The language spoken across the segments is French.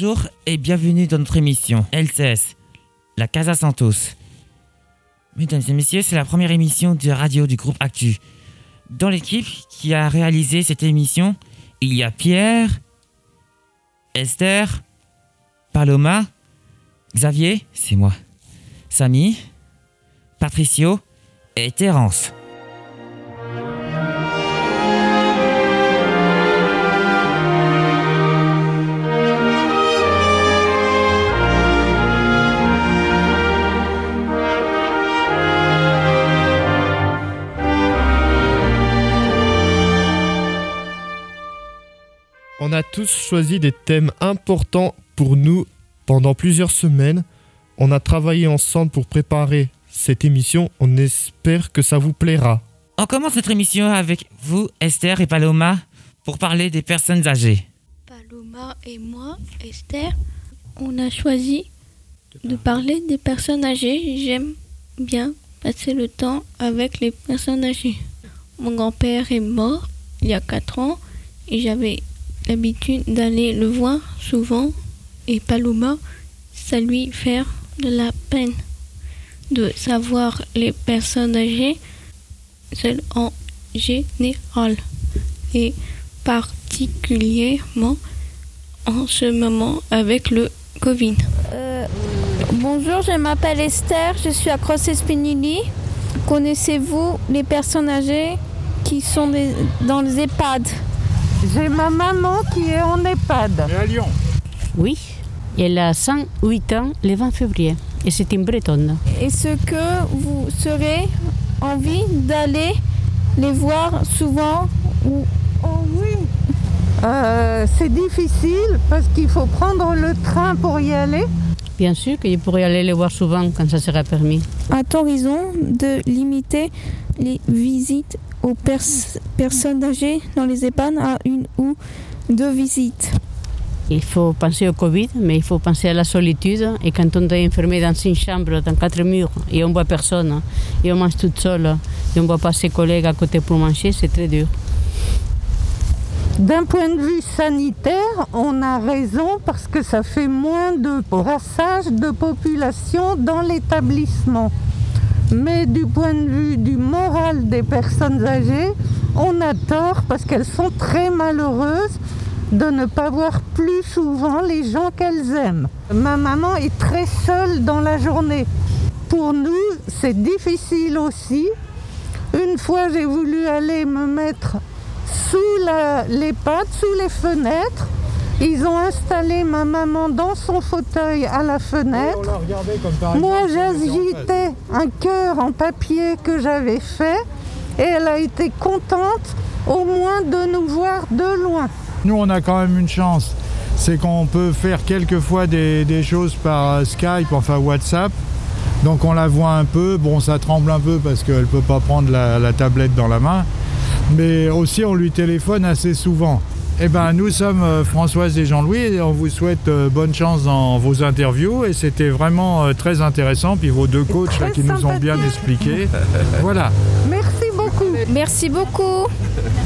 Bonjour et bienvenue dans notre émission LCS, la Casa Santos. Mesdames et messieurs, c'est la première émission de radio du groupe Actu. Dans l'équipe qui a réalisé cette émission, il y a Pierre, Esther, Paloma, Xavier, c'est moi, Samy, Patricio et Terence. On a tous choisi des thèmes importants pour nous pendant plusieurs semaines. On a travaillé ensemble pour préparer cette émission. On espère que ça vous plaira. On commence notre émission avec vous, Esther et Paloma, pour parler des personnes âgées. Paloma et moi, Esther, on a choisi de parler des personnes âgées. J'aime bien passer le temps avec les personnes âgées. Mon grand-père est mort il y a 4 ans et j'avais l'habitude d'aller le voir souvent et Paloma, ça lui fait de la peine de savoir les personnes âgées seules en général et particulièrement en ce moment avec le Covid. Euh, bonjour, je m'appelle Esther, je suis à Cross Espinili. Connaissez-vous les personnes âgées qui sont dans les EHPAD? J'ai ma maman qui est en EHPAD. Mais à Lyon. Oui, elle a 108 ans le 20 février et c'est une bretonne. Est-ce que vous serez envie d'aller les voir souvent ou Oh oui. Euh, c'est difficile parce qu'il faut prendre le train pour y aller. Bien sûr que je pourrais aller les voir souvent quand ça sera permis. a-t-on raison de limiter les visites aux pers- personnes âgées dans les EHPAD à une ou deux visites Il faut penser au Covid, mais il faut penser à la solitude. Et quand on est enfermé dans une chambre, dans quatre murs, et on voit personne, et on mange toute seule, et on ne voit pas ses collègues à côté pour manger, c'est très dur. D'un point de vue sanitaire, on a raison parce que ça fait moins de brassage de population dans l'établissement. Mais du point de vue du moral des personnes âgées, on a tort parce qu'elles sont très malheureuses de ne pas voir plus souvent les gens qu'elles aiment. Ma maman est très seule dans la journée. Pour nous, c'est difficile aussi. Une fois, j'ai voulu aller me mettre sous les pattes, sous les fenêtres. Ils ont installé ma maman dans son fauteuil à la fenêtre. comme Moi, j'agitais un cœur en papier que j'avais fait et elle a été contente au moins de nous voir de loin. Nous, on a quand même une chance. C'est qu'on peut faire quelquefois des, des choses par euh, Skype, enfin WhatsApp. Donc on la voit un peu. Bon, ça tremble un peu parce qu'elle ne peut pas prendre la, la tablette dans la main. Mais aussi, on lui téléphone assez souvent. Eh ben, nous sommes euh, Françoise et Jean-Louis et on vous souhaite euh, bonne chance dans vos interviews. Et c'était vraiment euh, très intéressant. Puis vos deux coachs là, qui nous ont bien expliqué. voilà. Merci beaucoup. Merci beaucoup.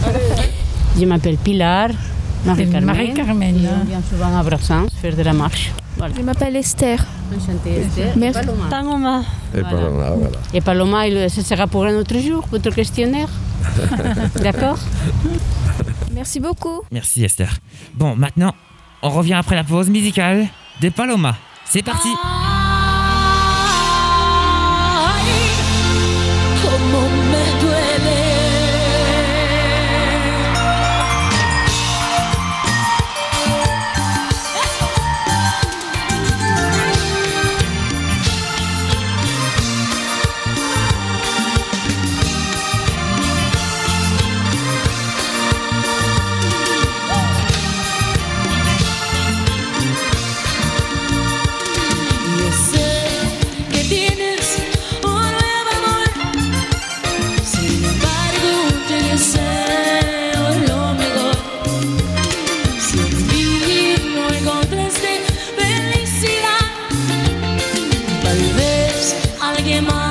Je m'appelle Pilar, Marie-Carmen. Marie-Carmen. Et on vient souvent à Brassens faire de la marche. Voilà. Je m'appelle Esther. Enchantée, Esther. Merci. Et Paloma. Paloma. Et. Paloma, voilà. Et Paloma, il- ce sera pour un autre jour, votre questionnaire. D'accord? Merci beaucoup. Merci Esther. Bon, maintenant, on revient après la pause musicale de Paloma. C'est parti Como que más.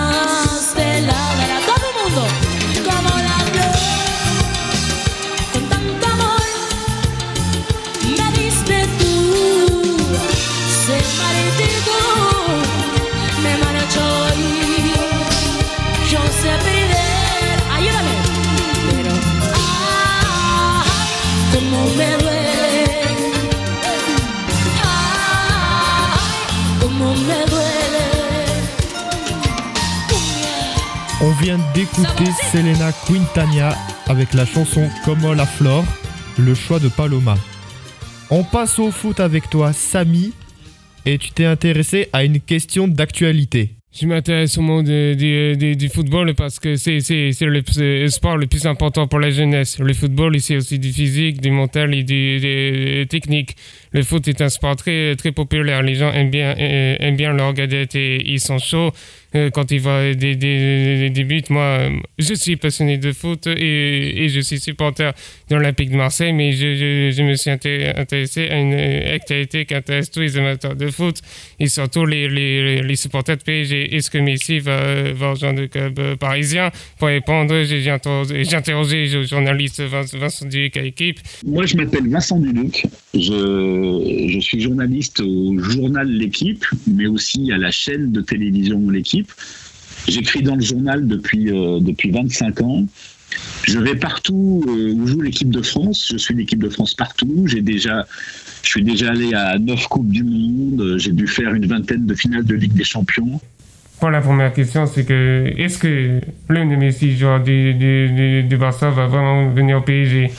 Selena Quintana avec la chanson Como la Flore, le choix de Paloma. On passe au foot avec toi, Samy, et tu t'es intéressé à une question d'actualité. Je m'intéresse au monde du, football parce que c'est le, sport le plus important pour la jeunesse. Le football, c'est aussi du physique, du mental et du, technique. Le foot est un sport très, très populaire. Les gens aiment bien, aiment bien le regarder et ils sont chauds. Euh, quand il voit des, des, des, buts. Moi, je suis passionné de foot et, et je suis supporter de l'Olympique de Marseille, mais je, je, me suis intéressé à une activité qui intéresse tous les amateurs de foot et surtout les, les, les supporters de PSG. Est-ce que Messi va, va rejoindre le club euh, parisien? Pour répondre, j'ai interrogé le journaliste Vincent Duc à l'équipe. Moi, je m'appelle Vincent Duc. Je, je suis journaliste au journal L'équipe, mais aussi à la chaîne de télévision L'équipe J'écris dans le journal depuis, euh, depuis 25 ans. Je vais partout euh, où joue l'équipe de France. Je suis l'équipe de France partout. J'ai déjà, je suis déjà allé à neuf coupes du monde. J'ai dû faire une vingtaine de finales de Ligue des Champions. Pour la première question, c'est que est-ce que l'un de Messi, joueurs du, du, du, Barça, va vraiment venir au PSG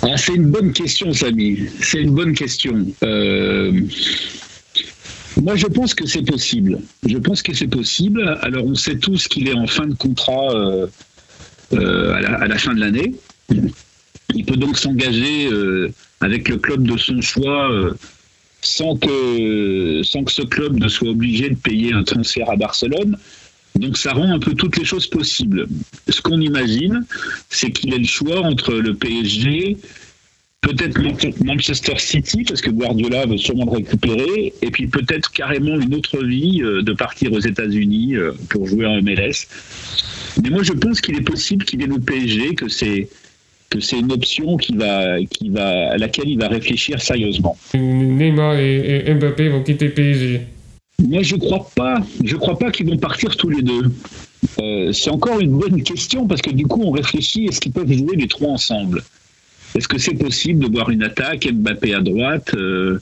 ah, C'est une bonne question, Samy. C'est une bonne question. Euh, moi, je pense que c'est possible. Je pense que c'est possible. Alors, on sait tous qu'il est en fin de contrat euh, euh, à, la, fin de l'année. Il peut donc s'engager avec le club de son choix sans, que, sans que ce club ne soit obligé de payer un transfert à Barcelone. Donc ça rend un peu toutes les choses possibles. Ce qu'on imagine, c'est qu'il ait le choix entre le PSG peut-être Manchester City, parce que Guardiola veut sûrement le récupérer, et puis peut-être carrément une autre vie euh, de partir aux États-Unis euh, pour jouer en MLS. Mais moi, je pense qu'il est possible qu'il vienne au PSG, que c'est que c'est une option qui va, qui va, à laquelle il va réfléchir sérieusement. Neymar et, Mbappé vont quitter PSG. Moi, je crois pas. Je crois pas qu'ils vont partir tous les deux. Euh, c'est encore une bonne question parce que du coup, on réfléchit est-ce qu'ils peuvent jouer les trois ensemble? Est-ce que c'est possible de voir une attaque, Mbappé à droite, euh,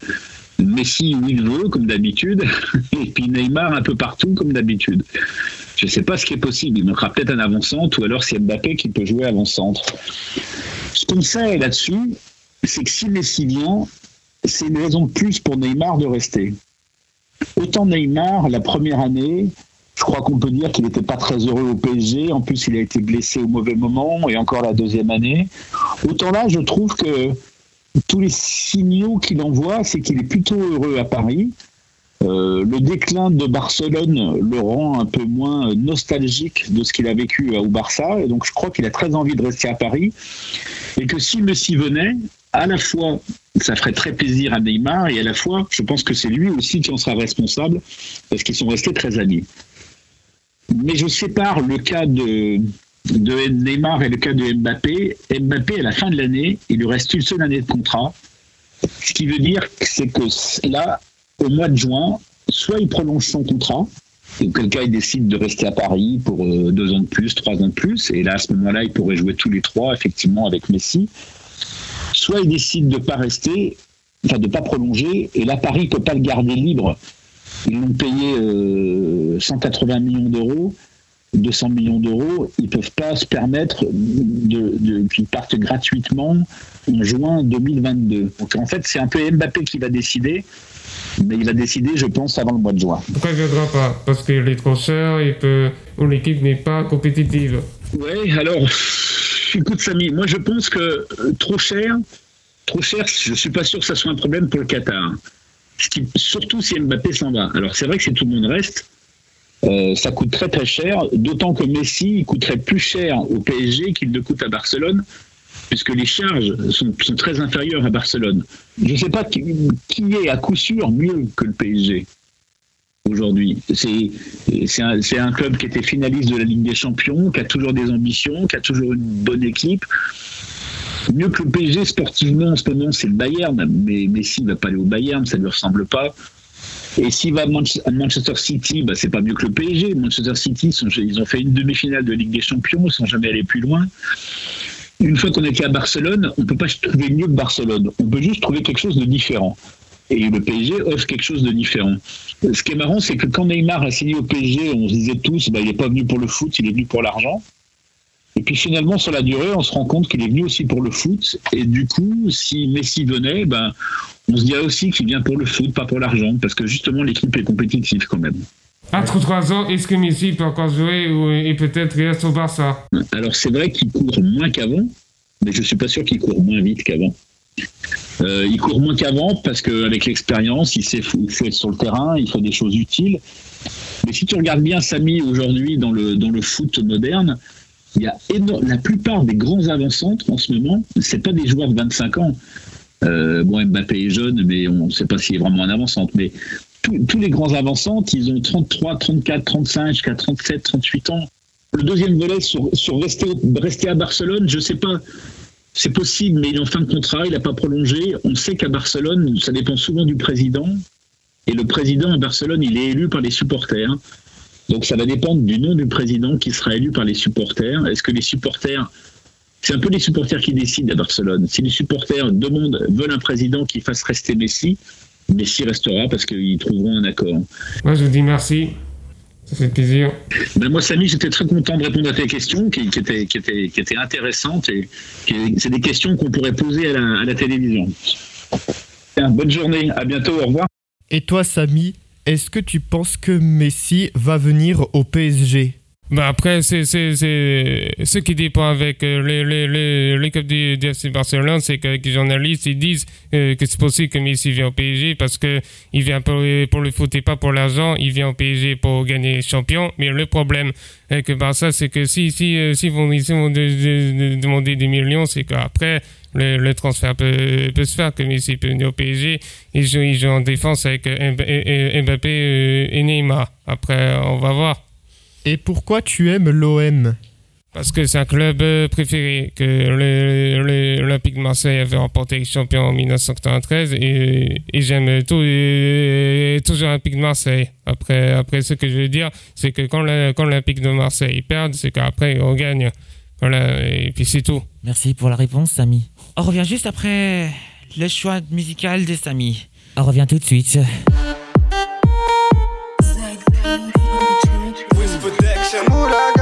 Messi où il veut, comme d'habitude, et puis Neymar un peu partout, comme d'habitude? Je ne sais pas ce qui est possible. Il manquera peut-être un avant-centre, ou alors c'est Mbappé qui peut jouer avant-centre. Ce qu'on sait là-dessus, c'est que si Messi vient, c'est une raison de plus pour Neymar de rester. Autant Neymar, la première année, je crois qu'on peut dire qu'il n'était pas très heureux au PSG. En plus, il a été blessé au mauvais moment et encore la deuxième année. Autant là, je trouve que tous les signaux qu'il envoie, c'est qu'il est plutôt heureux à Paris. Euh, le déclin de Barcelone le rend un peu moins nostalgique de ce qu'il a vécu au Barça. Et donc, je crois qu'il a très envie de rester à Paris. Et que si Messi venait, à la fois, ça ferait très plaisir à Neymar, et à la fois, je pense que c'est lui aussi qui en sera responsable, parce qu'ils sont restés très amis. Mais je sépare le cas de, de Neymar et le cas de Mbappé. Mbappé, à la fin de l'année, il lui reste une seule année de contrat. Ce qui veut dire c'est que là, au mois de juin, soit il prolonge son contrat, et il décide de rester à Paris pour euh, deux ans de plus, trois ans de plus, et là à ce moment-là il pourrait jouer tous les trois effectivement avec Messi, soit il décide de ne pas rester, enfin de ne pas prolonger, et là Paris ne peut pas le garder libre ils l'ont payé 180 euh, millions d'euros. 200 millions d'euros, ils ne peuvent pas se permettre de, de qu'ils partent gratuitement en juin 2022. Donc en fait, c'est un peu Mbappé qui va décider, mais il va décider, je pense, avant le mois de juin. Pourquoi il ne viendra pas Parce qu'il est trop cher et que l'équipe n'est pas compétitive. Oui, alors, écoute Samy, moi je pense que euh, trop cher, trop cher, je ne suis pas sûr que ça soit un problème pour le Qatar surtout si Mbappé s'en va. Alors c'est vrai que si tout le monde reste, euh, ça coûte très très cher, d'autant que Messi coûterait plus cher au PSG qu'il ne coûte à Barcelone, puisque les charges sont, très inférieures à Barcelone. Je ne sais pas qui, est à coup sûr mieux que le PSG aujourd'hui. C'est un, club qui était finaliste de la Ligue des Champions, qui a toujours des ambitions, qui a toujours une bonne équipe. Mieux que le PSG sportivement en ce moment, c'est le Bayern, mais Messi ne va pas aller au Bayern, ça ne lui ressemble pas. Et s'il va à Manchester City, bah, c'est pas mieux que le PSG. Manchester City, ils ont fait une demi-finale de Ligue des Champions, ils sont jamais allés plus loin. Une fois qu'on était à Barcelone, on ne peut pas trouver mieux que Barcelone. On peut juste trouver quelque chose de différent. Et le PSG offre quelque chose de différent. Ce qui est marrant, c'est que quand Neymar a signé au PSG, on se disait tous, bah, il n'est pas venu pour le foot, il est venu pour l'argent. Et puis finalement, sur la durée, on se rend compte qu'il est venu aussi pour le foot. Et du coup, si Messi venait, ben, on se dirait aussi qu'il vient pour le foot, pas pour l'argent, parce que justement, l'équipe est compétitive quand même. Entre trois ans, est-ce que Messi peut encore jouer ou, et peut-être reste au Barça? Alors c'est vrai qu'il court moins qu'avant, mais je suis pas sûr qu'il court moins vite qu'avant. Euh, il court moins qu'avant parce qu'avec l'expérience, il sait faut, faut être sur le terrain, il faut des choses utiles. Mais si tu regardes bien Samy aujourd'hui dans le, dans le foot moderne, il y a la plupart des grands avant-centres en ce moment, c'est pas des joueurs de 25 ans. Euh, bon, Mbappé est jeune, mais on ne sait pas s'il est vraiment un avant-centre. Tous les grands avant-centres, ils ont 33, 34, 35, jusqu'à 37, 38 ans. Le deuxième volet sur, rester, rester à Barcelone, je sais pas. C'est possible, mais il est en fin de contrat, il n'a pas prolongé. On sait qu'à Barcelone, ça dépend souvent du président. Et le président à Barcelone, il est élu par les supporters. Donc ça va dépendre du nom du président qui sera élu par les supporters. Est-ce que les supporters, c'est un peu les supporters qui décident à Barcelone. Si les supporters demandent, veulent un président qui fasse rester Messi, Messi restera parce qu'ils trouveront un accord. Moi je vous dis merci. Ça fait plaisir. Ben moi, Samy, j'étais très content de répondre à tes questions qui, étaient, qui, étaient, qui étaient intéressantes et c'est des questions qu'on pourrait poser à la, à la télévision. Bien, bonne journée, à bientôt, au revoir. Et toi, Samy, est-ce que tu penses que Messi va venir au PSG bah après, c'est ce qui dépend avec euh, les, les, l'équipe du, du FC Barcelone, c'est que les journalistes ils disent euh, que c'est possible que Messi vienne au PSG parce que il vient pour, pour le foot et pas pour l'argent. Il vient au PSG pour gagner champion. Mais le problème avec Barça, c'est que si si euh, si vont, si vont demander des millions, c'est qu'après le, le, transfert peut, peut, se faire, que Messi peut venir au PSG. Il joue, il joue en défense avec Mbappé et Neymar. Après, on va voir. Et pourquoi tu aimes l'OM Parce que c'est un club euh, préféré, que l'Olympique de Marseille avait remporté le champion en 1993 et, et j'aime tout, toujours l'Olympique de Marseille. Après, après, ce que je veux dire, c'est que quand l'Olympique de Marseille perd, c'est qu'après on gagne. Voilà, et puis c'est tout. Merci pour la réponse, Samy. On revient juste après le choix musical de Samy. On revient tout de suite. Moulaga, donnez-moi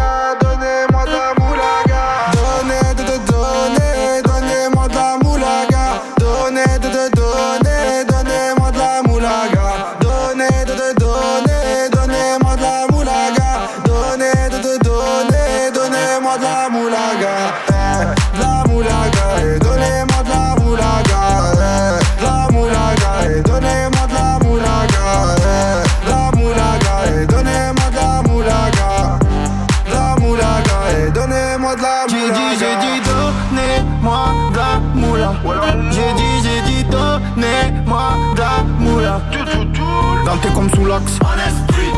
de la. J'ai dit, j'ai dit, donnez-moi de la moula. J'ai dit, j'ai dit, donnez-moi de la moula. Dante comme sous l'axe.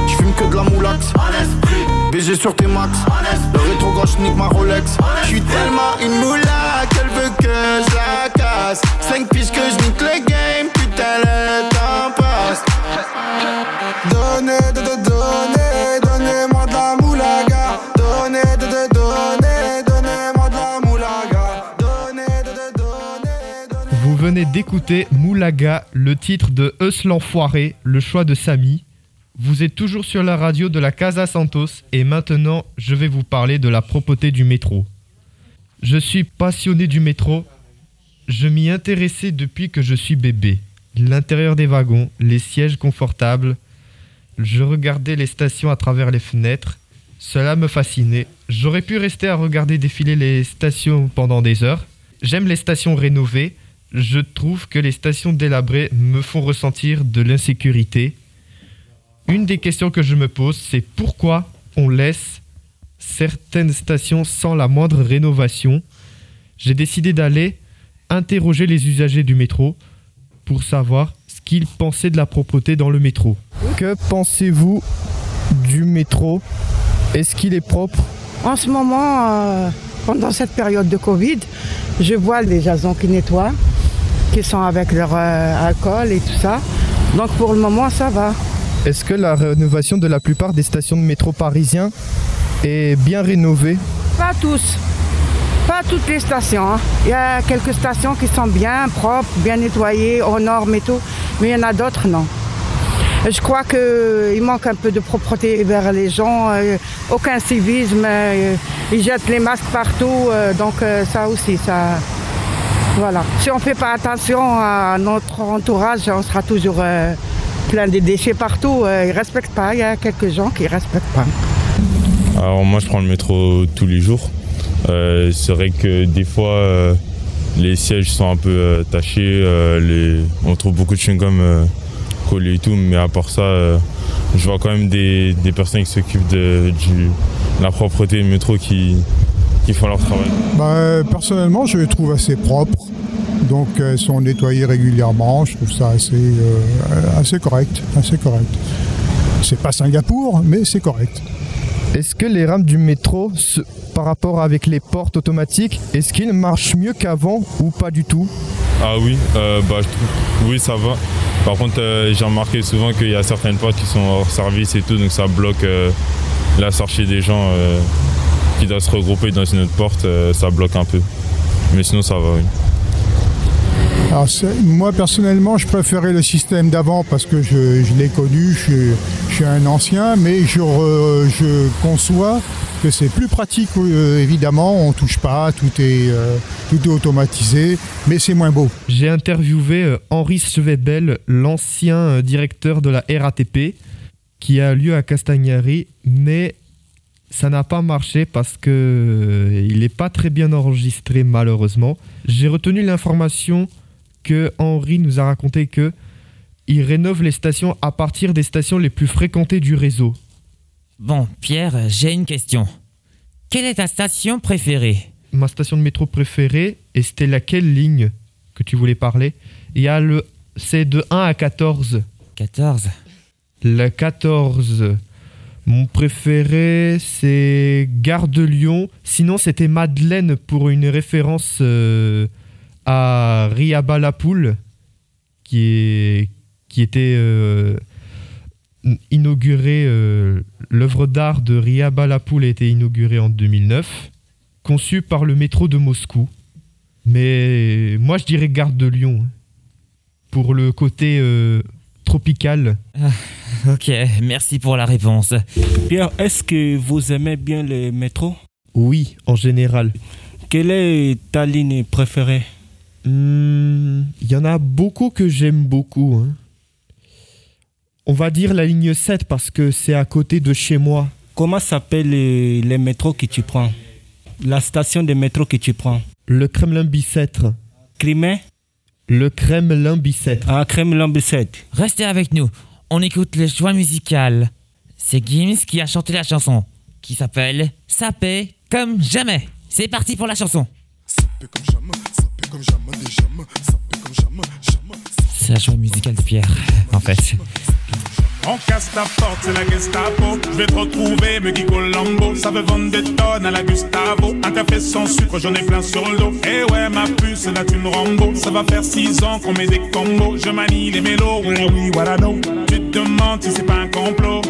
J'fume que de la moulax. BG sur tes max. Le rétro gauche nique ma Rolex. J'suis tellement une moula qu'elle veut que je la casse. 5 piges que je nique le d'écouter Moulaga, le titre de Eus l'enfoiré, le choix de Samy. Vous êtes toujours sur la radio de la Casa Santos et maintenant je vais vous parler de la propreté du métro. Je suis passionné du métro. Je m'y intéressais depuis que je suis bébé. L'intérieur des wagons, les sièges confortables. Je regardais les stations à travers les fenêtres. Cela me fascinait. J'aurais pu rester à regarder défiler les stations pendant des heures. J'aime les stations rénovées. Je trouve que les stations délabrées me font ressentir de l'insécurité. Une des questions que je me pose, c'est pourquoi on laisse certaines stations sans la moindre rénovation? J'ai décidé d'aller interroger les usagers du métro pour savoir ce qu'ils pensaient de la propreté dans le métro. Que pensez-vous du métro? Est-ce qu'il est propre? En ce moment, euh, pendant cette période de Covid, je vois les agents qui nettoient, qui sont avec leur euh, alcool et tout ça. Donc pour le moment, ça va. Est-ce que la rénovation de la plupart des stations de métro parisiens est bien rénovée? Pas tous. Pas toutes les stations. hein. Il y a quelques stations qui sont bien propres, bien nettoyées, aux normes et tout. Mais il y en a d'autres, non. Je crois qu'il manque un peu de propreté vers les gens, euh, aucun civisme, euh, ils jettent les masques partout, euh, donc euh, ça aussi, ça... Si on ne fait pas attention à notre entourage, on sera toujours euh, plein de déchets partout. Euh, ils ne respectent pas, il y a quelques gens qui ne respectent pas. Alors moi je prends le métro tous les jours. Euh, c'est vrai que des fois les sièges sont un peu tachés, on trouve beaucoup de chewing-gum collés et tout, mais à part ça, je vois quand même des, personnes qui s'occupent de la propreté du métro qui, qui font leur travail. Bah, personnellement, je les trouve assez propres. Donc, elles sont nettoyées régulièrement. Je trouve ça assez, euh, assez correct. Assez correct. C'est pas Singapour, mais c'est correct. Est-ce que les rames du métro, se- par rapport avec les portes automatiques, est-ce qu'ils marchent mieux qu'avant ou pas du tout? Ah oui, euh, bah, oui ça va. Par contre, euh, j'ai remarqué souvent qu'il y a certaines portes qui sont hors service et tout, donc ça bloque euh, la sortie des gens euh, qui doivent se regrouper dans une autre porte, euh, ça bloque un peu. Mais sinon ça va, oui. Alors, c'est- moi, personnellement, je préférais le système d'avant parce que je, je l'ai connu. Je, suis- je suis un ancien, mais je, re- je conçois que c'est plus pratique, euh, évidemment. On touche pas, tout est, euh, tout est automatisé, mais c'est moins beau. J'ai interviewé euh, Henri Chevebel, l'ancien directeur de la RATP, qui a lieu à Castagnari, mais ça n'a pas marché parce que euh, il n'est pas très bien enregistré malheureusement. J'ai retenu l'information que Henri nous a raconté que il rénove les stations à partir des stations les plus fréquentées du réseau. Bon, Pierre, j'ai une question. Quelle est ta station préférée? Ma station de métro préférée, et c'était laquelle ligne que tu voulais parler? Il y a le c'est de 1 à 14. 14. La 14. Mon préféré, c'est Gare de Lyon. Sinon, c'était Madeleine pour une référence euh, à Riaba la Poule, qui, était euh, inaugurée. euh, L'œuvre d'art de Riaba la Poule a été inaugurée en 2009, conçue par le métro de Moscou. Mais moi, je dirais Gare de Lyon, hein, pour le côté euh, tropical. Ok, merci pour la réponse. Pierre, est-ce que vous aimez bien les métros Oui, en général. Quelle est ta ligne préférée? Hmm, Il y en a beaucoup que j'aime beaucoup. hein. On va dire la ligne 7 parce que c'est à côté de chez moi. Comment s'appellent les, les métros que tu prends? La station de métro que tu prends? Le Kremlin Bicêtre. Crimée? Le Kremlin Bicêtre. Ah, Kremlin Bicêtre. Restez avec nous. On écoute le choix musical. C'est Gims qui a chanté la chanson, qui s'appelle Sapé comme jamais. C'est parti pour la chanson. C'est la choix musical de Pierre, en fait. On casse ta porte, c'est la Gestapo. Je vais te retrouver, me Guigo Lambo. Ça veut vendre des tonnes à la Gustavo. Un café sans sucre, j'en ai plein sur le dos. Eh ouais, ma puce, là tu me Rambo. Ça va faire six ans qu'on met des combos. Je manie les mélos, ouais, oui, voilà, non. Tu te demandes si c'est pas un complot.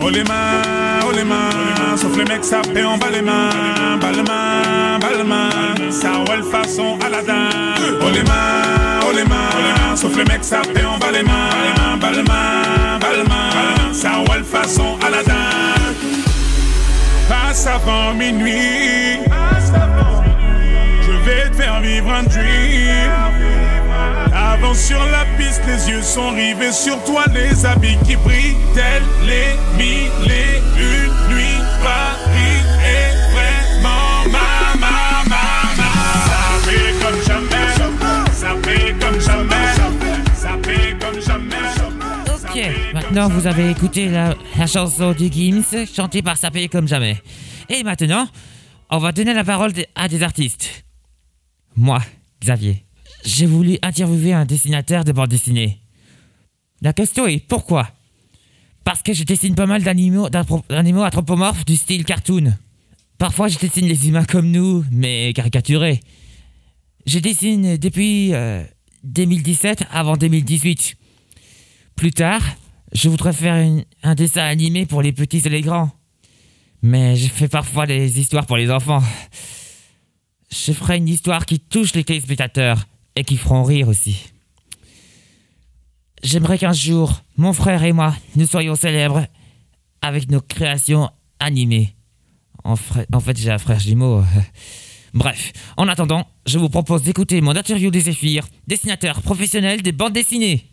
Oh les mains, oh les mains. Sauf les mecs, ça fait en bas les mains. Bas les mains, bas les mains. Ça roule façon Aladdin. Oh les mains, oh les mains. Sauf les mecs, ça fait en bas les mains. Bas les mains, roule façon Aladdin. Passe avant minuit. Je vais te faire vivre un dream. Avance sur la piste, les yeux sont rivés sur toi, les habits qui brillent, tels les mille et une nuits. Maintenant vous avez écouté la, chanson du Gims chantée par Sapé comme jamais. Et maintenant, on va donner la parole à des artistes. Moi, Xavier, j'ai voulu interviewer un dessinateur de bande dessinée. La question est pourquoi? Parce que je dessine pas mal d'animaux, anthropomorphes du style cartoon. Parfois, je dessine les humains comme nous, mais caricaturés. Je dessine depuis euh, 2017 avant 2018. Plus tard, je voudrais faire un dessin animé pour les petits et les grands. Mais je fais parfois des histoires pour les enfants. Je ferai une histoire qui touche les téléspectateurs et qui feront rire aussi. j'aimerais qu'un jour, mon frère et moi, nous soyons célèbres avec nos créations animées. En, fait, j'ai un frère jumeau. Bref, en attendant, je vous propose d'écouter mon interview des Zéphyr, dessinateur professionnel des bandes dessinées.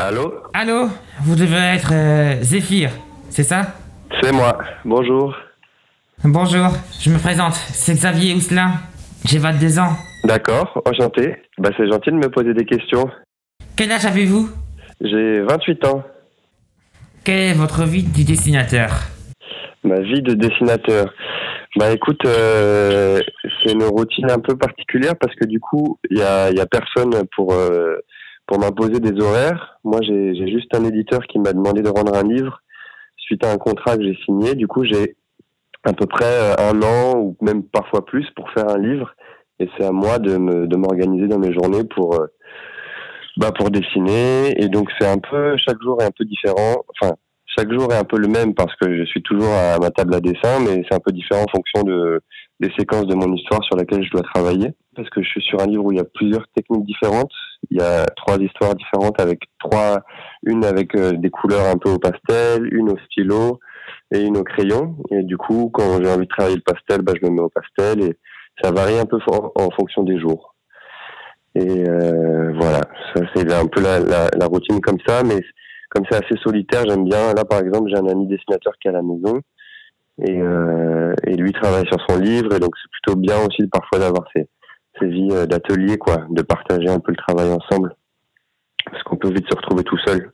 Allô Allô Vous devez être euh, Zéphyr, c'est ça? C'est moi. Bonjour. Bonjour, je me présente, c'est Xavier Ousselin. J'ai 22 ans. D'accord, enchanté. Bah, c'est gentil de me poser des questions. Quel âge avez-vous? J'ai 28 ans. Quelle est votre vie du dessinateur? Ma vie de dessinateur. Bah écoute, euh, c'est une routine un peu particulière parce que du coup, il y a, y a personne pour, euh, pour m'imposer des horaires. Moi, j'ai juste un éditeur qui m'a demandé de rendre un livre suite à un contrat que j'ai signé. Du coup, j'ai à peu près euh, un an ou même parfois plus pour faire un livre. Et c'est à moi de me- de m'organiser dans mes journées pour, euh, bah, pour dessiner. Et donc, c'est un peu, chaque jour est un peu différent. Enfin, chaque jour est un peu le même parce que je suis toujours à ma table à dessin, mais c'est un peu différent en fonction de, des séquences de mon histoire sur laquelle je dois travailler. Parce que je suis sur un livre où il y a plusieurs techniques différentes. Il y a trois histoires différentes avec trois, une avec euh, des couleurs un peu au pastel, une au stylo et une au crayon. Et du coup, quand j'ai envie de travailler le pastel, bah, je me mets au pastel et ça varie un peu en, fonction des jours. Et euh, voilà, ça c'est un peu la, la, la routine comme ça, mais comme c'est assez solitaire, j'aime bien. Là, par exemple, j'ai un ami dessinateur qui est à la maison et, euh, et lui travaille sur son livre, et donc c'est plutôt bien aussi parfois d'avoir ces, ces vies euh, d'atelier, quoi, de partager un peu le travail ensemble, parce qu'on peut vite se retrouver tout seul.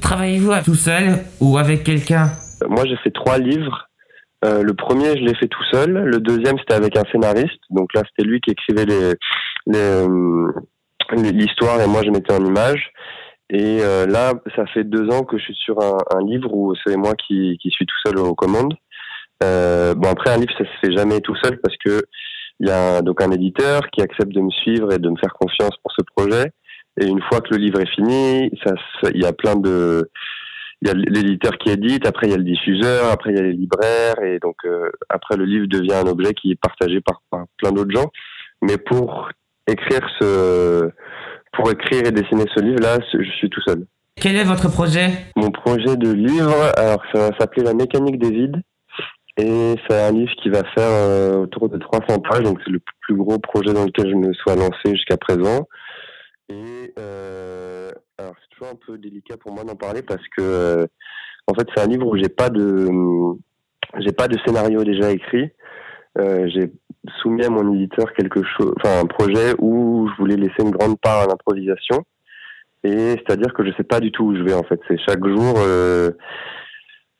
Travaillez-vous tout seul ou avec quelqu'un? Moi, j'ai fait trois livres. Euh, le premier, je l'ai fait tout seul. Le deuxième, c'était avec un scénariste. Donc là, c'était lui qui écrivait les, les, euh, l'histoire et moi, je mettais en image. Et euh, là, ça fait deux ans que je suis sur un, un livre où c'est moi qui, qui suis tout seul aux commandes. Euh, bon, après, un livre, ça se fait jamais tout seul parce que il y a donc un éditeur qui accepte de me suivre et de me faire confiance pour ce projet. Et une fois que le livre est fini, ça, il y a plein de, il y a l'éditeur qui édite, après il y a le diffuseur, après il y a les libraires, et donc euh, après le livre devient un objet qui est partagé par, par plein d'autres gens. Mais pour écrire ce, pour écrire et dessiner ce livre-là, je suis tout seul. Quel est votre projet? Mon projet de livre, alors ça va s'appeler La mécanique des vides. Et c'est un livre qui va faire euh, autour de 300 pages, donc c'est le plus gros projet dans lequel je me sois lancé jusqu'à présent. Et euh, alors c'est toujours un peu délicat pour moi d'en parler parce que euh, en fait c'est un livre où j'ai pas de j'ai pas de scénario déjà écrit. Euh, j'ai soumis à mon éditeur quelque chose, enfin un projet où je voulais laisser une grande part à l'improvisation. Et c'est-à-dire que je sais pas du tout où je vais en fait. C'est chaque jour, euh,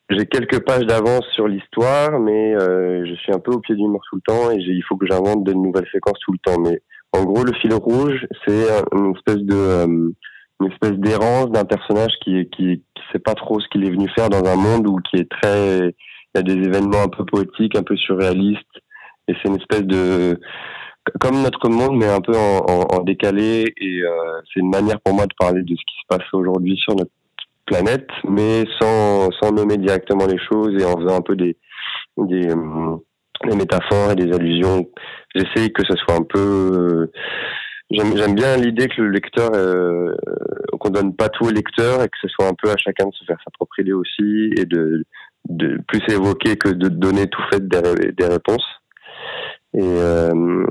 j'ai quelques pages d'avance sur l'histoire, mais euh, je suis un peu au pied du mur tout le temps et il faut que j'invente de nouvelles séquences tout le temps. Mais en gros, le fil rouge, c'est un- une espèce de euh, une espèce d'errance d'un personnage qui qui qui sait pas trop ce qu'il est venu faire dans un monde où qui est très il y a des événements un peu poétiques, un peu surréalistes et c'est une espèce de comme notre monde, mais un peu en, décalé. Et euh, c'est une manière pour moi de parler de ce qui se passe aujourd'hui sur notre planète, mais sans, sans nommer directement les choses et en faisant un peu des, des, euh, des métaphores et des allusions. J'essaye que ce soit un peu... euh, J'aime bien l'idée que le lecteur, euh, qu'on donne pas tout au lecteur et que ce soit un peu à chacun de se faire sa propre idée aussi et de, de plus évoquer que de donner tout fait des, des réponses. Et euh,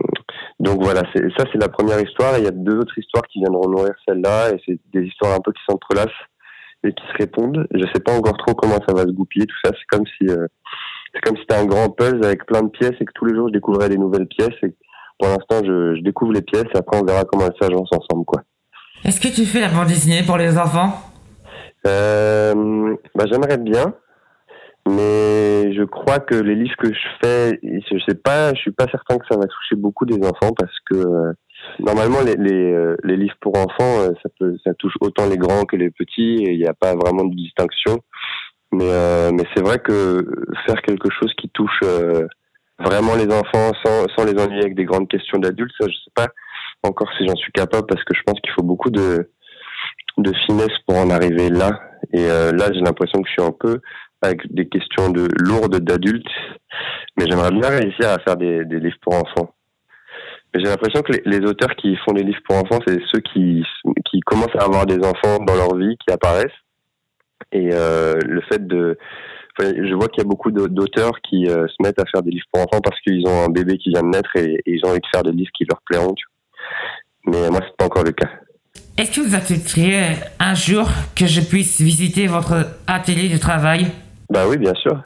donc voilà, ça c'est la première histoire. Et il y a deux autres histoires qui viendront nourrir celle-là, et c'est des histoires un peu qui s'entrelacent et qui se répondent. Je sais pas encore trop comment ça va se goupiller tout ça. C'est comme si euh, c'est comme si c'était un grand puzzle avec plein de pièces et que tous les jours je découvrais des nouvelles pièces. Et pour l'instant je, je découvre les pièces et après on verra comment elles s'agencent ensemble quoi. Est-ce que tu fais la bande dessinée pour les enfants? Euh, bah, j'aimerais bien, mais je crois que les livres que je fais, je sais pas, je suis pas certain que ça va toucher beaucoup des enfants parce que euh, normalement euh, les livres pour enfants, euh, ça touche autant les grands que les petits et il n'y a pas vraiment de distinction. Mais c'est vrai que faire quelque chose qui touche vraiment les enfants sans les ennuyer avec des grandes questions d'adultes, ça je sais pas encore si j'en suis capable parce que je pense qu'il faut beaucoup de finesse pour en arriver là. Et là, j'ai l'impression que je suis un peu avec des questions de lourdes d'adultes, mais j'aimerais bien réussir à faire des, livres pour enfants. Mais j'ai l'impression que les, auteurs qui font des livres pour enfants, c'est ceux qui, commencent à avoir des enfants dans leur vie, qui apparaissent. Et euh, le fait de... je vois qu'il y a beaucoup d'au- d'auteurs qui euh, se mettent à faire des livres pour enfants parce qu'ils ont un bébé qui vient de naître et, ils ont envie de faire des livres qui leur plairont. Mais moi, c'est pas encore le cas. Est-ce que vous accepteriez un jour que je puisse visiter votre atelier de travail? Bah oui, bien sûr.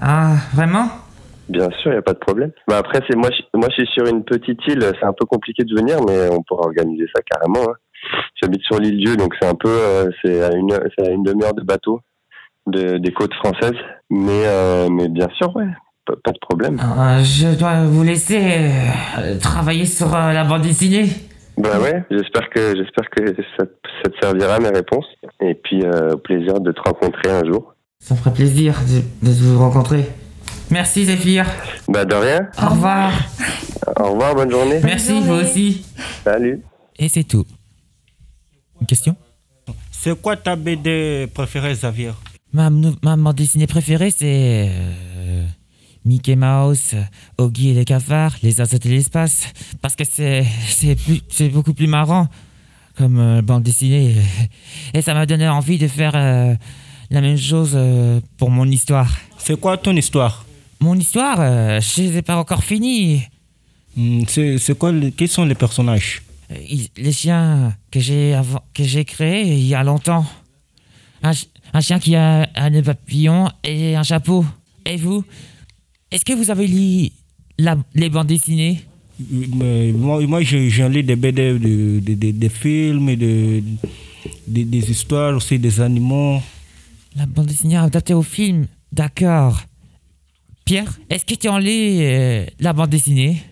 Ah, vraiment? Bien sûr, il n'y a pas de problème. Bah après, c'est moi, je, moi, je suis sur une petite île. C'est un peu compliqué de venir, mais on pourra organiser ça carrément. hein. J'habite sur l'île Dieu, donc c'est un peu, euh, c'est à une, c'est à une demi-heure de bateau de, des côtes françaises. Mais, euh, mais bien sûr, ouais, pas, pas de problème. Euh, Je dois vous laisser travailler sur la bande dessinée. Bah ouais, j'espère que j'espère que ça, ça te servira mes réponses. Et puis au plaisir de te rencontrer un jour. Ça me ferait plaisir de, de vous rencontrer. Merci Zéphyr. Bah de rien. Au revoir. Au revoir, bonne journée. Merci, vous aussi. Salut. Et c'est tout. Une question? C'est quoi ta BD préférée, Xavier? Ma, ma bande dessinée préférée, c'est euh, Mickey Mouse, Oggy et les cafards, les oiseaux de l'espace. Parce que c'est c'est plus- c'est beaucoup plus marrant comme euh, bande dessinée. Et ça m'a donné envie de faire euh, la même chose euh, pour mon histoire. C'est quoi ton histoire? Mon histoire, euh, je les ai pas encore fini. Hmm, C'est quoi Quels sont les personnages? Euh, les chiens que j'ai que j'ai créés il y a longtemps. Un, un chien qui a un papillon et un chapeau. Et vous Est-ce que vous avez lu la- les bandes dessinées? Mais moi, moi je- j'en lis des BD, de- de- de- des films, et de, de- des histoires aussi, des animaux. La bande dessinée adaptée au film, d'accord. Pierre, est-ce que tu en lis euh, la bande dessinée?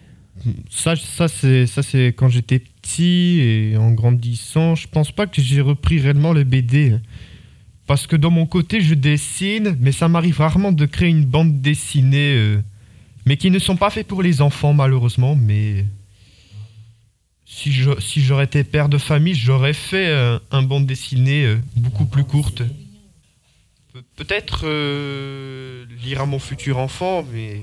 Ça, c'est quand j'étais petit et en grandissant, je pense pas que j'ai repris réellement le BD. Parce que dans mon côté, je dessine, mais ça m'arrive rarement de créer une bande dessinée, euh, mais qui ne sont pas faits pour les enfants malheureusement. Mais si j'aurais été père de famille, j'aurais fait euh, un bande dessinée beaucoup plus courte. Pe- Peut-être euh, lire à mon futur enfant, mais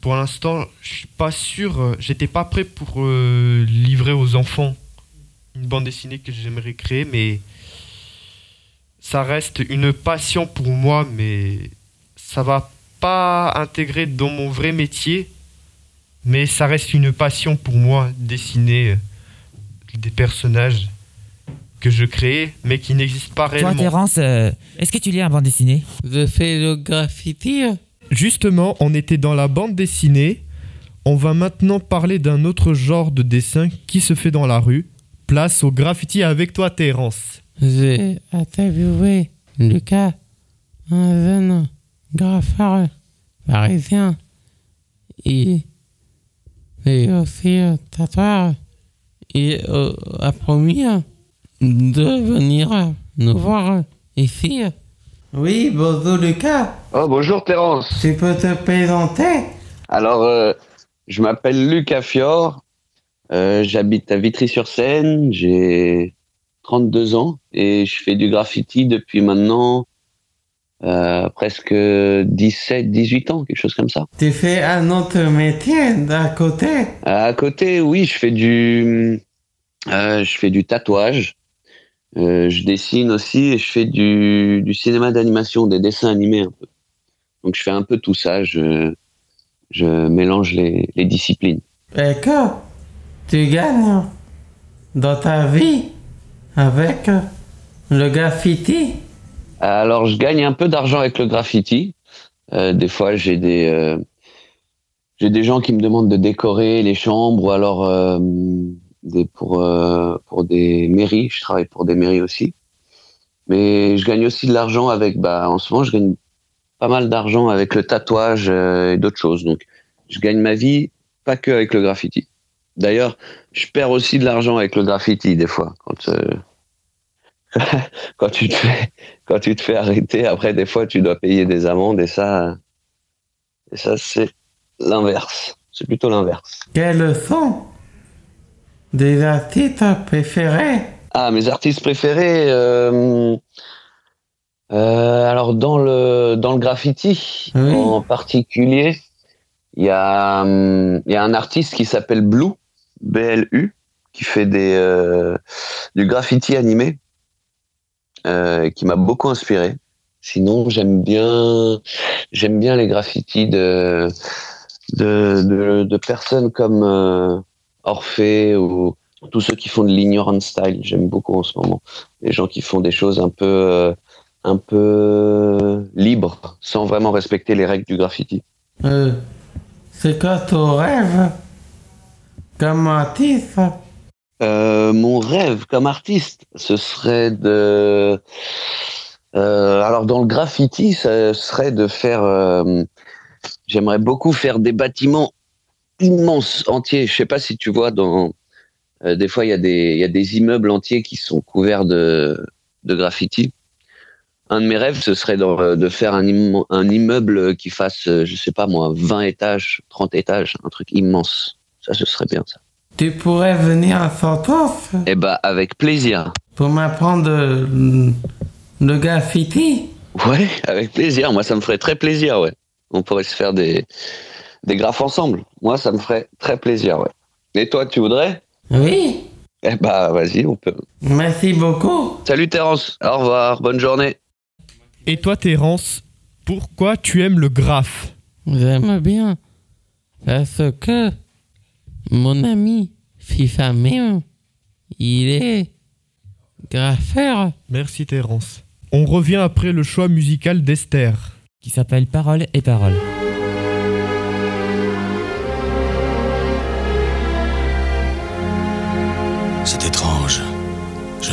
pour l'instant, je suis pas sûr. euh, J'étais pas prêt pour euh, livrer aux enfants une bande dessinée que j'aimerais créer, mais ça reste une passion pour moi, mais ça va pas intégrer dans mon vrai métier. Mais ça reste une passion pour moi, dessiner des personnages que je crée, mais qui n'existent pas Toi, réellement. Terence, euh, est-ce que tu lis la bande dessinée? Je fais le graffiti. Justement, on était dans la bande dessinée. On va maintenant parler d'un autre genre de dessin qui se fait dans la rue. Place au graffiti avec toi, Terence. J'ai interviewé Lucas, un jeune graffeur parisien. Il est aussi tatoueur. Il a promis de venir nous voir ici. Oui, bonjour Lucas. Oh, bonjour Terence. Tu peux te présenter? Alors, euh, je m'appelle Lucas Fior. Euh, J'habite à Vitry-sur-Seine. J'ai 32 ans et je fais du graffiti depuis maintenant euh, presque 17, 18 ans, quelque chose comme ça. Tu fais un autre métier d'à côté? À côté, oui, je fais du, euh, je fais du tatouage. Euh, je dessine aussi et je fais du, du cinéma d'animation, des dessins animés un peu. Donc je fais un peu tout ça. Je, je mélange les, les disciplines. Et que tu gagnes dans ta vie avec le graffiti? Alors je gagne un peu d'argent avec le graffiti. Euh, des fois, j'ai des, euh, j'ai des gens qui me demandent de décorer les chambres ou alors euh, des, pour, euh, pour des mairies. Je travaille pour des mairies aussi. Mais je gagne aussi de l'argent avec, bah, en ce moment, je gagne pas mal d'argent avec le tatouage euh, et d'autres choses. Donc, je gagne ma vie pas que avec le graffiti. D'ailleurs, je perds aussi de l'argent avec le graffiti des fois. Quand, euh, quand tu te fais, quand tu te fais arrêter, après, des fois, tu dois payer des amendes et ça, et ça, c'est l'inverse. C'est plutôt l'inverse. Quels sont des artistes préférés? Ah, mes artistes préférés. euh, euh, alors dans le dans le graffiti en particulier, Il y a, hum, il y a un artiste qui s'appelle Blue, B-L-U, qui fait des, euh, du graffiti animé, qui m'a beaucoup inspiré. Sinon, j'aime bien, j'aime bien les graffitis de, de, de, de personnes comme Orphée ou tous ceux qui font de l'ignorant style. J'aime beaucoup en ce moment. Les gens qui font des choses un peu, euh, un peu libres, sans vraiment respecter les règles du graffiti. Euh, c'est quoi ton rêve comme artiste? Euh, mon rêve comme artiste, ce serait de. Euh, alors dans le graffiti, ce serait de faire. euh, J'aimerais beaucoup faire des bâtiments immenses, entiers. Je sais pas si tu vois dans. euh, des fois, il y a des il y a des immeubles entiers qui sont couverts de de graffiti. Un de mes rêves, ce serait de, de faire un, immeuble qui fasse, euh, je sais pas moi, 20 étages, 30 étages, un truc immense. Ça, ce serait bien ça. Tu pourrais venir à Santos Eh ben, avec plaisir. pour m'apprendre euh, le graffiti? Ouais, avec plaisir. Moi, ça me ferait très plaisir, ouais. On pourrait se faire des, des graphes ensemble. Moi, ça me ferait très plaisir, ouais. Et toi, tu voudrais? Oui. Eh bah, vas-y, on peut. Merci beaucoup. Salut, Terence. Au revoir. Bonne journée. Et toi, Terence, pourquoi tu aimes le graphe? J'aime bien. Parce que mon ami FIFA même, il est graffeur. Merci, Terence. On revient après le choix musical d'Esther. Qui s'appelle Parole et Parole.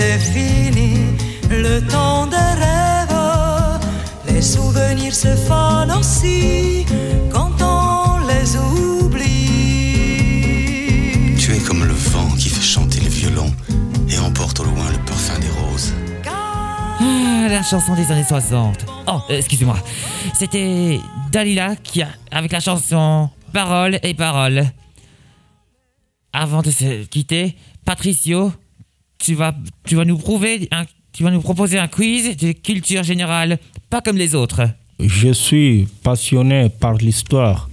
C'est fini, le temps des rêves. Les souvenirs se fanent aussi quand on les oublie. Tu es comme le vent qui fait chanter le violon et emporte au loin le parfum des roses. Ah, la chanson des années 60. Oh, euh, excusez-moi. C'était Dalila qui a, avec la chanson Parole et Parole. Avant de se quitter, Patricio, tu vas, tu vas nous prouver, un- tu vas nous proposer un quiz de culture générale, pas comme les autres. Je suis passionné par l'histoire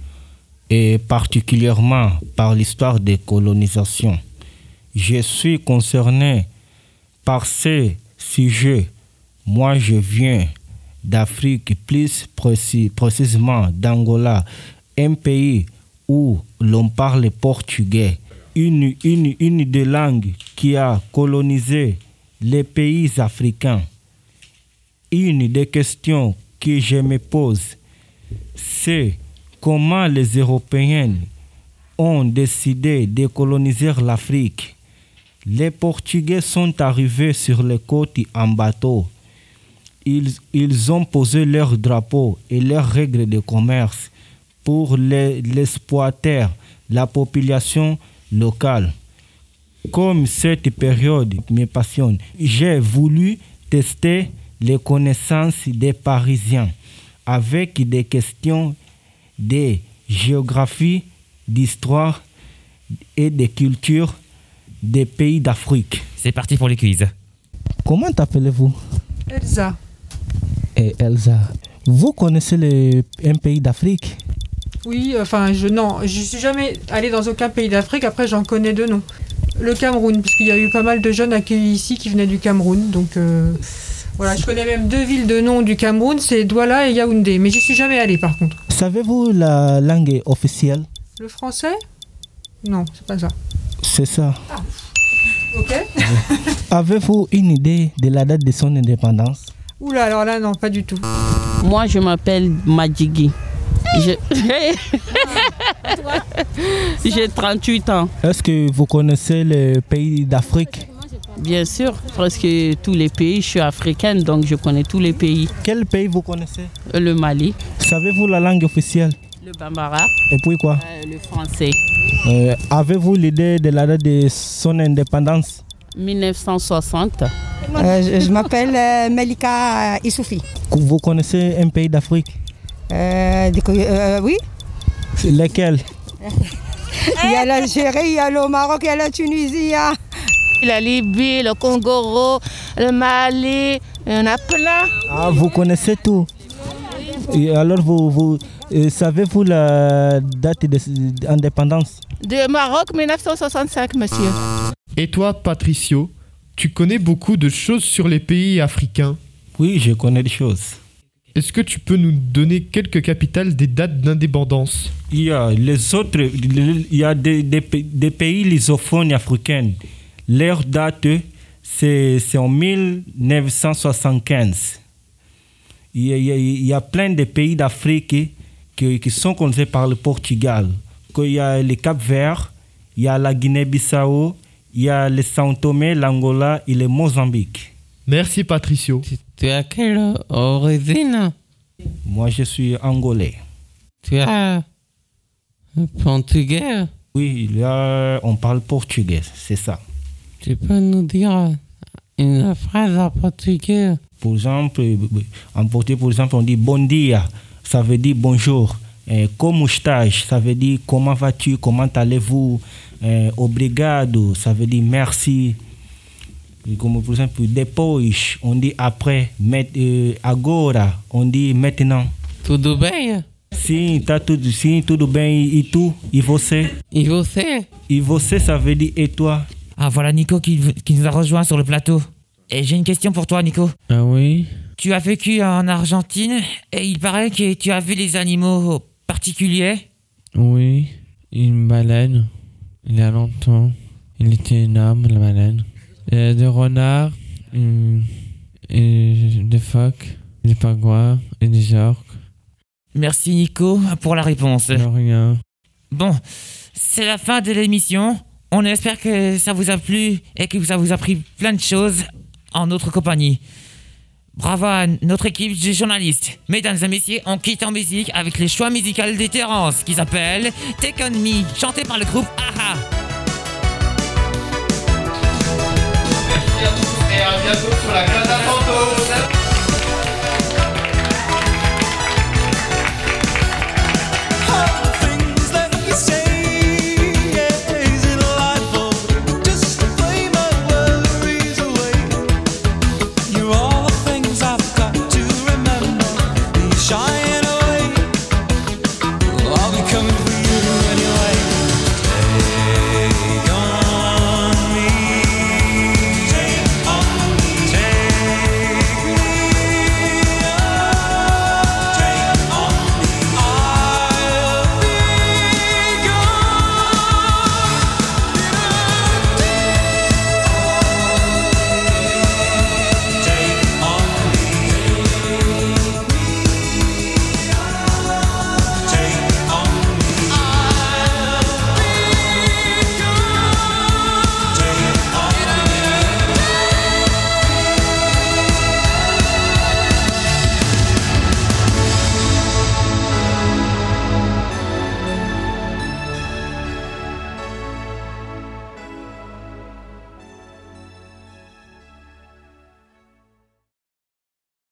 et particulièrement par l'histoire des colonisations. Je suis concerné par ces sujets. Moi, je viens d'Afrique, plus précis- précisément d'Angola, un pays où l'on parle portugais, une, une, une des langues qui a colonisé les pays africains. Une des questions que je me pose, c'est comment les Européens ont décidé de coloniser l'Afrique. Les Portugais sont arrivés sur les côtes en bateau. Ils, ils ont posé leurs drapeaux et leurs règles de commerce pour les- l'exploiter, la population locale. Comme cette période me passionne, j'ai voulu tester les connaissances des Parisiens avec des questions de géographie, d'histoire et de culture des pays d'Afrique. C'est parti pour les quiz. Comment t'appelez-vous? Elsa. Et Elsa, vous connaissez les, un pays d'Afrique? Oui, enfin, je non, je suis jamais allée dans aucun pays d'Afrique. Après, j'en connais deux noms. Le Cameroun, puisqu'il y a eu pas mal de jeunes accueillis ici qui venaient du Cameroun. Donc euh, voilà, je connais même deux villes de nom du Cameroun, c'est Douala et Yaoundé. Mais j'y suis jamais allée par contre. Savez-vous la langue officielle? Le français? Non, c'est pas ça. C'est ça. Ok. Avez-vous une idée de la date de son indépendance? Oula, alors là, non, pas du tout. Moi, je m'appelle Madjigi. Je- J'ai 38 ans. Est-ce que vous connaissez les pays d'Afrique? Bien sûr, presque tous les pays. Je suis africaine, donc je connais tous les pays. Quel pays vous connaissez? Le Mali. Savez-vous la langue officielle? Le bambara. Et puis quoi? Euh, le français. Euh, Avez-vous l'idée de la date de son indépendance? 1960. Euh, je je m'appelle euh, Melika Issoufi. Vous connaissez un pays d'Afrique? Euh, euh, oui. Lequel Il y a l'Algérie, il y a le Maroc, il y a la Tunisie. il y a- La Libye, le Congo, le Mali, il y en a plein. Ah, vous connaissez tout. Et alors, vous, vous euh, savez-vous la date d'indépendance? De Maroc, 1965, monsieur. Et toi, Patricio, tu connais beaucoup de choses sur les pays africains? Oui, je connais des choses. Est-ce que tu peux nous donner quelques capitales des dates d'indépendance? Il y a des, des, pa- des pays lusophones africains. Leur date, c'est en 1975. Il y a, plein de pays d'Afrique qui, sont connus par le Portugal. Il y a le Cap Vert, il y a la Guinée-Bissau, il y a le São Tomé, l'Angola et le Mozambique. Merci Patricio. Tu as quelle origine? Moi, je suis angolais. Tu es portugais? Oui, là, on parle portugais, c'est ça. Tu peux nous dire une phrase en portugais? Par exemple, en portugais, par exemple, on dit bon dia, ça veut dire bonjour. Eh, como estás, ça veut dire comment vas-tu, comment allez-vous? Eh, obrigado, ça veut dire merci. Et Comme par exemple, depois, on dit après. Met, eh, agora, on dit maintenant. Tudo bem? Sim, tá tudo, sim, tudo bem. E tu? E você? E você? E você, ça veut dire et toi? Ah, voilà Nico qui, qui nous a rejoint sur le plateau. Et j'ai une question pour toi, Nico. Ah oui? Tu as vécu en Argentine et il paraît que tu as vu les animaux particuliers. Oui, une baleine. Il y a longtemps. Il était énorme, la baleine. Et des renards, une- et des phoques, des pingouins et des orques. Merci Nico pour la réponse. De rien. Bon, c'est la fin de l'émission. On espère que ça vous a plu et que ça vous a pris plein de choses en notre compagnie. Bravo à notre équipe de journalistes. Mesdames et messieurs, on quitte en musique avec les choix musicaux des Terrence qui s'appelle Take On Me, chanté par le groupe AHA. Merci et à bientôt sur la Casa Santos.